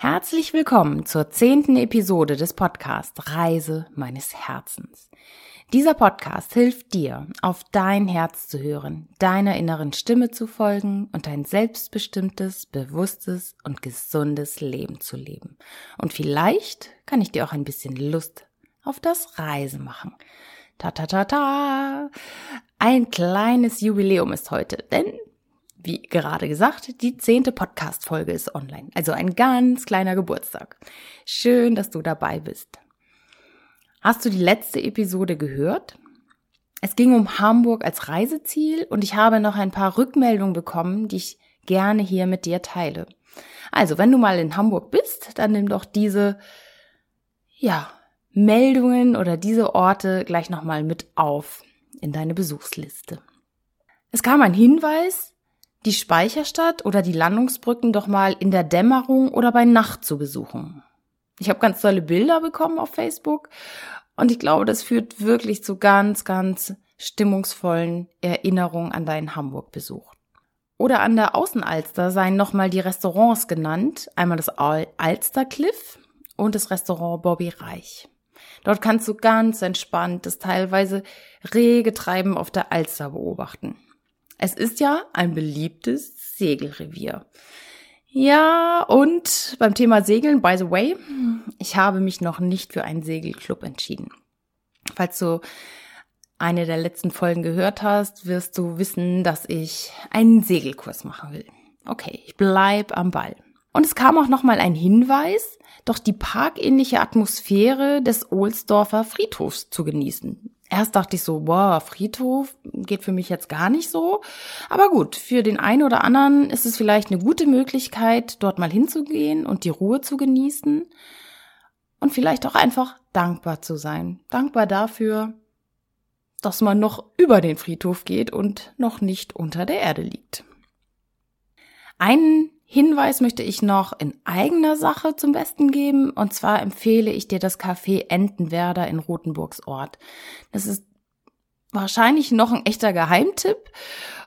Herzlich willkommen zur zehnten Episode des Podcasts Reise meines Herzens. Dieser Podcast hilft dir, auf dein Herz zu hören, deiner inneren Stimme zu folgen und ein selbstbestimmtes, bewusstes und gesundes Leben zu leben. Und vielleicht kann ich dir auch ein bisschen Lust auf das Reise machen. Ta ta ta ta. Ein kleines Jubiläum ist heute, denn wie gerade gesagt, die zehnte Podcast-Folge ist online. Also ein ganz kleiner Geburtstag. Schön, dass du dabei bist. Hast du die letzte Episode gehört? Es ging um Hamburg als Reiseziel und ich habe noch ein paar Rückmeldungen bekommen, die ich gerne hier mit dir teile. Also, wenn du mal in Hamburg bist, dann nimm doch diese, ja, Meldungen oder diese Orte gleich nochmal mit auf in deine Besuchsliste. Es kam ein Hinweis, die Speicherstadt oder die Landungsbrücken doch mal in der Dämmerung oder bei Nacht zu besuchen. Ich habe ganz tolle Bilder bekommen auf Facebook und ich glaube, das führt wirklich zu ganz, ganz stimmungsvollen Erinnerungen an deinen Hamburg-Besuch. Oder an der Außenalster seien nochmal die Restaurants genannt. Einmal das Alster Cliff und das Restaurant Bobby Reich. Dort kannst du ganz entspannt das teilweise rege Treiben auf der Alster beobachten. Es ist ja ein beliebtes Segelrevier. Ja, und beim Thema Segeln, by the way, ich habe mich noch nicht für einen Segelclub entschieden. Falls du eine der letzten Folgen gehört hast, wirst du wissen, dass ich einen Segelkurs machen will. Okay, ich bleib am Ball. Und es kam auch nochmal ein Hinweis, doch die parkähnliche Atmosphäre des Ohlsdorfer Friedhofs zu genießen. Erst dachte ich so, boah, Friedhof geht für mich jetzt gar nicht so. Aber gut, für den einen oder anderen ist es vielleicht eine gute Möglichkeit, dort mal hinzugehen und die Ruhe zu genießen. Und vielleicht auch einfach dankbar zu sein. Dankbar dafür, dass man noch über den Friedhof geht und noch nicht unter der Erde liegt. Einen Hinweis möchte ich noch in eigener Sache zum Besten geben. Und zwar empfehle ich dir das Café Entenwerder in Rothenburgs Ort. Das ist wahrscheinlich noch ein echter Geheimtipp.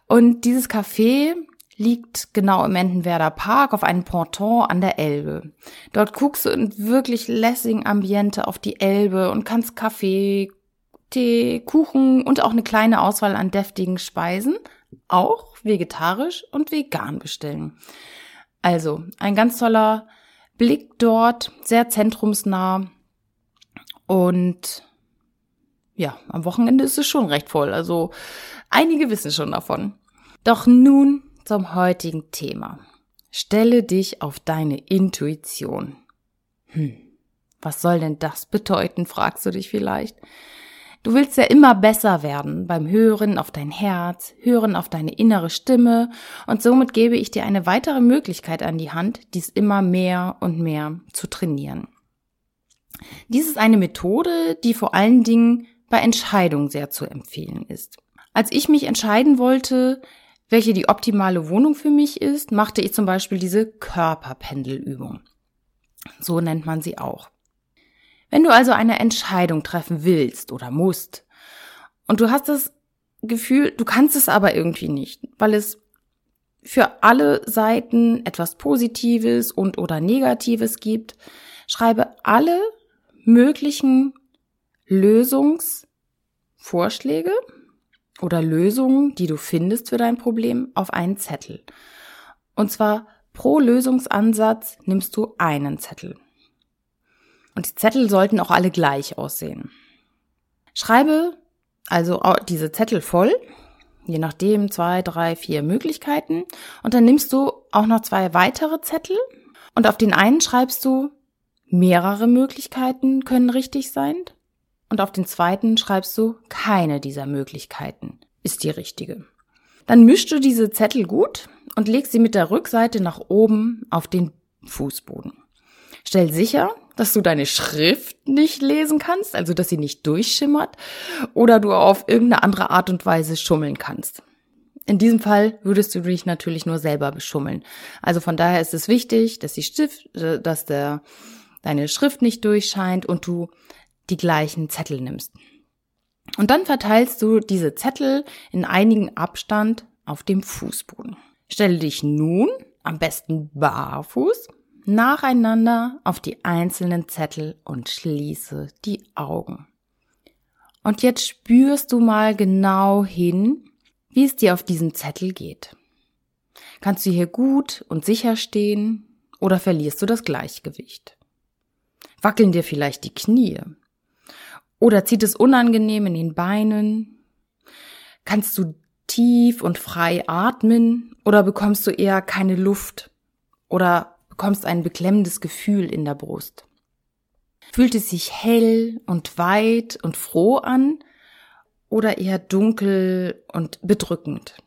Und dieses Café liegt genau im Entenwerder Park auf einem Ponton an der Elbe. Dort guckst du in wirklich lässigen Ambiente auf die Elbe und kannst Kaffee, Tee, Kuchen und auch eine kleine Auswahl an deftigen Speisen, auch vegetarisch und vegan bestellen. Also, ein ganz toller Blick dort, sehr zentrumsnah. Und ja, am Wochenende ist es schon recht voll. Also, einige wissen schon davon. Doch nun zum heutigen Thema. Stelle dich auf deine Intuition. Hm, was soll denn das bedeuten, fragst du dich vielleicht. Du willst ja immer besser werden beim Hören auf dein Herz, Hören auf deine innere Stimme und somit gebe ich dir eine weitere Möglichkeit an die Hand, dies immer mehr und mehr zu trainieren. Dies ist eine Methode, die vor allen Dingen bei Entscheidungen sehr zu empfehlen ist. Als ich mich entscheiden wollte, welche die optimale Wohnung für mich ist, machte ich zum Beispiel diese Körperpendelübung. So nennt man sie auch. Wenn du also eine Entscheidung treffen willst oder musst und du hast das Gefühl, du kannst es aber irgendwie nicht, weil es für alle Seiten etwas Positives und oder Negatives gibt, schreibe alle möglichen Lösungsvorschläge oder Lösungen, die du findest für dein Problem, auf einen Zettel. Und zwar pro Lösungsansatz nimmst du einen Zettel. Und die Zettel sollten auch alle gleich aussehen. Schreibe also diese Zettel voll, je nachdem zwei, drei, vier Möglichkeiten. Und dann nimmst du auch noch zwei weitere Zettel und auf den einen schreibst du mehrere Möglichkeiten können richtig sein. Und auf den zweiten schreibst du keine dieser Möglichkeiten ist die richtige. Dann mischst du diese Zettel gut und legst sie mit der Rückseite nach oben auf den Fußboden. Stell sicher, dass du deine Schrift nicht lesen kannst, also dass sie nicht durchschimmert, oder du auf irgendeine andere Art und Weise schummeln kannst. In diesem Fall würdest du dich natürlich nur selber beschummeln. Also von daher ist es wichtig, dass die Stift, äh, dass der, deine Schrift nicht durchscheint und du die gleichen Zettel nimmst. Und dann verteilst du diese Zettel in einigen Abstand auf dem Fußboden. Stelle dich nun am besten barfuß nacheinander auf die einzelnen Zettel und schließe die Augen. Und jetzt spürst du mal genau hin, wie es dir auf diesem Zettel geht. Kannst du hier gut und sicher stehen oder verlierst du das Gleichgewicht? Wackeln dir vielleicht die Knie? Oder zieht es unangenehm in den Beinen? Kannst du tief und frei atmen oder bekommst du eher keine Luft oder bekommst ein beklemmendes Gefühl in der Brust? Fühlt es sich hell und weit und froh an oder eher dunkel und bedrückend?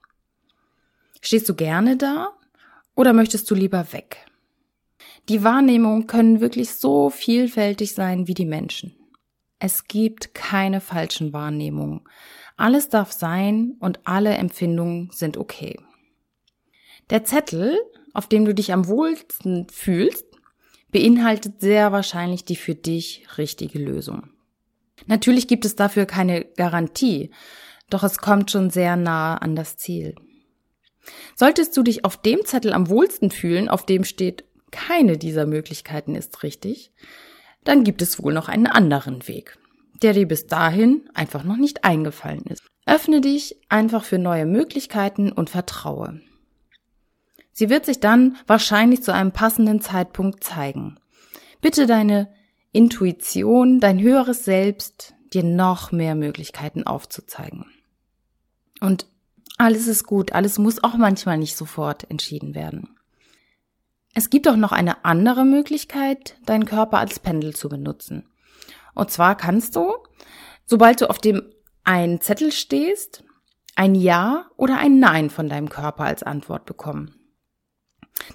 Stehst du gerne da oder möchtest du lieber weg? Die Wahrnehmungen können wirklich so vielfältig sein wie die Menschen. Es gibt keine falschen Wahrnehmungen. Alles darf sein und alle Empfindungen sind okay. Der Zettel, auf dem du dich am wohlsten fühlst, beinhaltet sehr wahrscheinlich die für dich richtige Lösung. Natürlich gibt es dafür keine Garantie, doch es kommt schon sehr nah an das Ziel. Solltest du dich auf dem Zettel am wohlsten fühlen, auf dem steht, keine dieser Möglichkeiten ist richtig, dann gibt es wohl noch einen anderen Weg, der dir bis dahin einfach noch nicht eingefallen ist. Öffne dich einfach für neue Möglichkeiten und vertraue. Sie wird sich dann wahrscheinlich zu einem passenden Zeitpunkt zeigen. Bitte deine Intuition, dein höheres Selbst, dir noch mehr Möglichkeiten aufzuzeigen. Und alles ist gut, alles muss auch manchmal nicht sofort entschieden werden. Es gibt auch noch eine andere Möglichkeit, deinen Körper als Pendel zu benutzen. Und zwar kannst du, sobald du auf dem einen Zettel stehst, ein Ja oder ein Nein von deinem Körper als Antwort bekommen.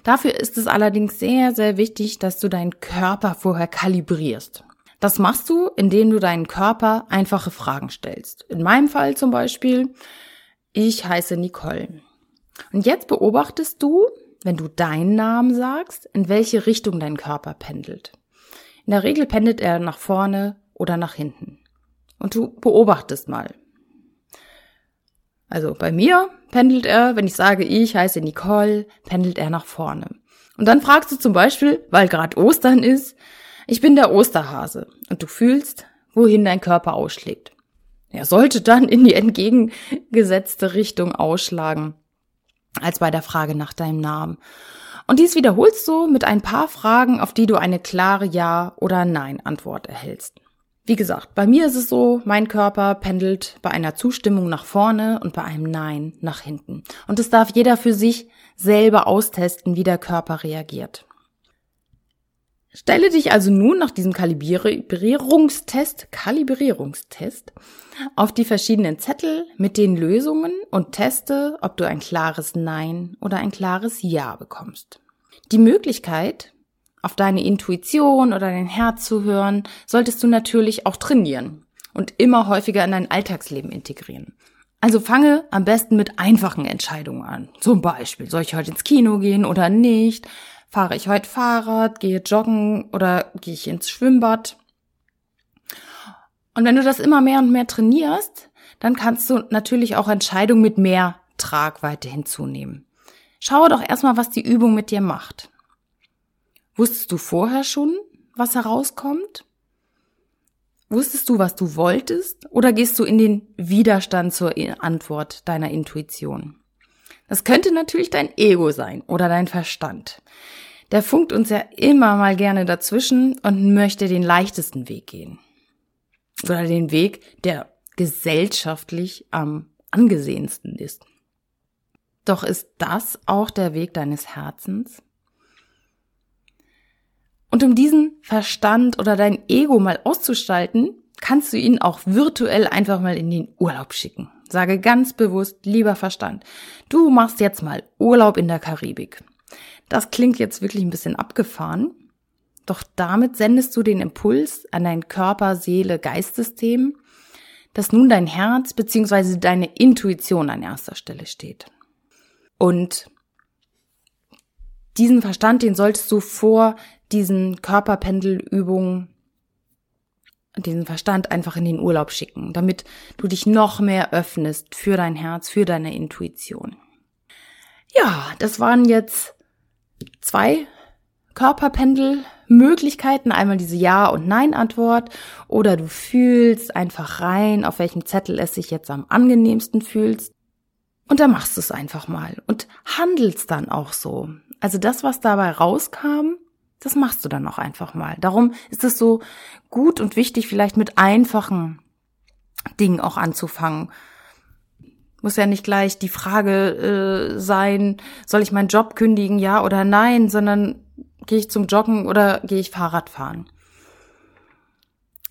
Dafür ist es allerdings sehr, sehr wichtig, dass du deinen Körper vorher kalibrierst. Das machst du, indem du deinen Körper einfache Fragen stellst. In meinem Fall zum Beispiel, ich heiße Nicole. Und jetzt beobachtest du, wenn du deinen Namen sagst, in welche Richtung dein Körper pendelt. In der Regel pendelt er nach vorne oder nach hinten. Und du beobachtest mal. Also bei mir pendelt er, wenn ich sage, ich heiße Nicole, pendelt er nach vorne. Und dann fragst du zum Beispiel, weil gerade Ostern ist, ich bin der Osterhase und du fühlst, wohin dein Körper ausschlägt. Er sollte dann in die entgegengesetzte Richtung ausschlagen, als bei der Frage nach deinem Namen. Und dies wiederholst du mit ein paar Fragen, auf die du eine klare Ja- oder Nein-Antwort erhältst. Wie gesagt, bei mir ist es so, mein Körper pendelt bei einer Zustimmung nach vorne und bei einem Nein nach hinten. Und es darf jeder für sich selber austesten, wie der Körper reagiert. Stelle dich also nun nach diesem Kalibrierungstest, Kalibrierungstest auf die verschiedenen Zettel mit den Lösungen und teste, ob du ein klares Nein oder ein klares Ja bekommst. Die Möglichkeit, auf deine Intuition oder dein Herz zu hören, solltest du natürlich auch trainieren und immer häufiger in dein Alltagsleben integrieren. Also fange am besten mit einfachen Entscheidungen an. Zum Beispiel, soll ich heute ins Kino gehen oder nicht? Fahre ich heute Fahrrad, gehe joggen oder gehe ich ins Schwimmbad? Und wenn du das immer mehr und mehr trainierst, dann kannst du natürlich auch Entscheidungen mit mehr Tragweite hinzunehmen. Schaue doch erstmal, was die Übung mit dir macht. Wusstest du vorher schon, was herauskommt? Wusstest du, was du wolltest? Oder gehst du in den Widerstand zur Antwort deiner Intuition? Das könnte natürlich dein Ego sein oder dein Verstand. Der funkt uns ja immer mal gerne dazwischen und möchte den leichtesten Weg gehen. Oder den Weg, der gesellschaftlich am angesehensten ist. Doch ist das auch der Weg deines Herzens? Und um diesen Verstand oder dein Ego mal auszustalten, kannst du ihn auch virtuell einfach mal in den Urlaub schicken. Sage ganz bewusst, lieber Verstand, du machst jetzt mal Urlaub in der Karibik. Das klingt jetzt wirklich ein bisschen abgefahren, doch damit sendest du den Impuls an dein Körper, Seele, Geistsystem, dass nun dein Herz bzw. deine Intuition an erster Stelle steht. Und diesen Verstand, den solltest du vor diesen Körperpendelübungen, diesen Verstand einfach in den Urlaub schicken, damit du dich noch mehr öffnest für dein Herz, für deine Intuition. Ja, das waren jetzt zwei Körperpendelmöglichkeiten, einmal diese Ja- und Nein-Antwort oder du fühlst einfach rein, auf welchem Zettel es sich jetzt am angenehmsten fühlst. Und dann machst du es einfach mal und handelst dann auch so. Also das, was dabei rauskam, das machst du dann auch einfach mal. Darum ist es so gut und wichtig, vielleicht mit einfachen Dingen auch anzufangen. Muss ja nicht gleich die Frage äh, sein, soll ich meinen Job kündigen, ja oder nein, sondern gehe ich zum Joggen oder gehe ich Fahrrad fahren.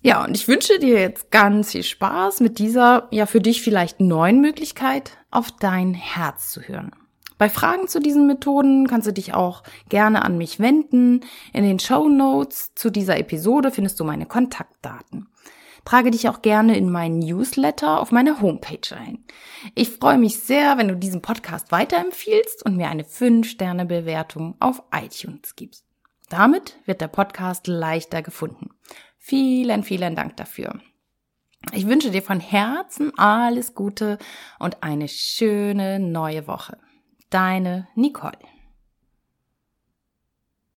Ja, und ich wünsche dir jetzt ganz viel Spaß mit dieser, ja, für dich vielleicht neuen Möglichkeit, auf dein Herz zu hören. Bei Fragen zu diesen Methoden kannst du dich auch gerne an mich wenden. In den Show Notes zu dieser Episode findest du meine Kontaktdaten. Trage dich auch gerne in meinen Newsletter auf meiner Homepage ein. Ich freue mich sehr, wenn du diesen Podcast weiterempfiehlst und mir eine 5-Sterne-Bewertung auf iTunes gibst. Damit wird der Podcast leichter gefunden. Vielen, vielen Dank dafür. Ich wünsche dir von Herzen alles Gute und eine schöne neue Woche. Deine Nicole.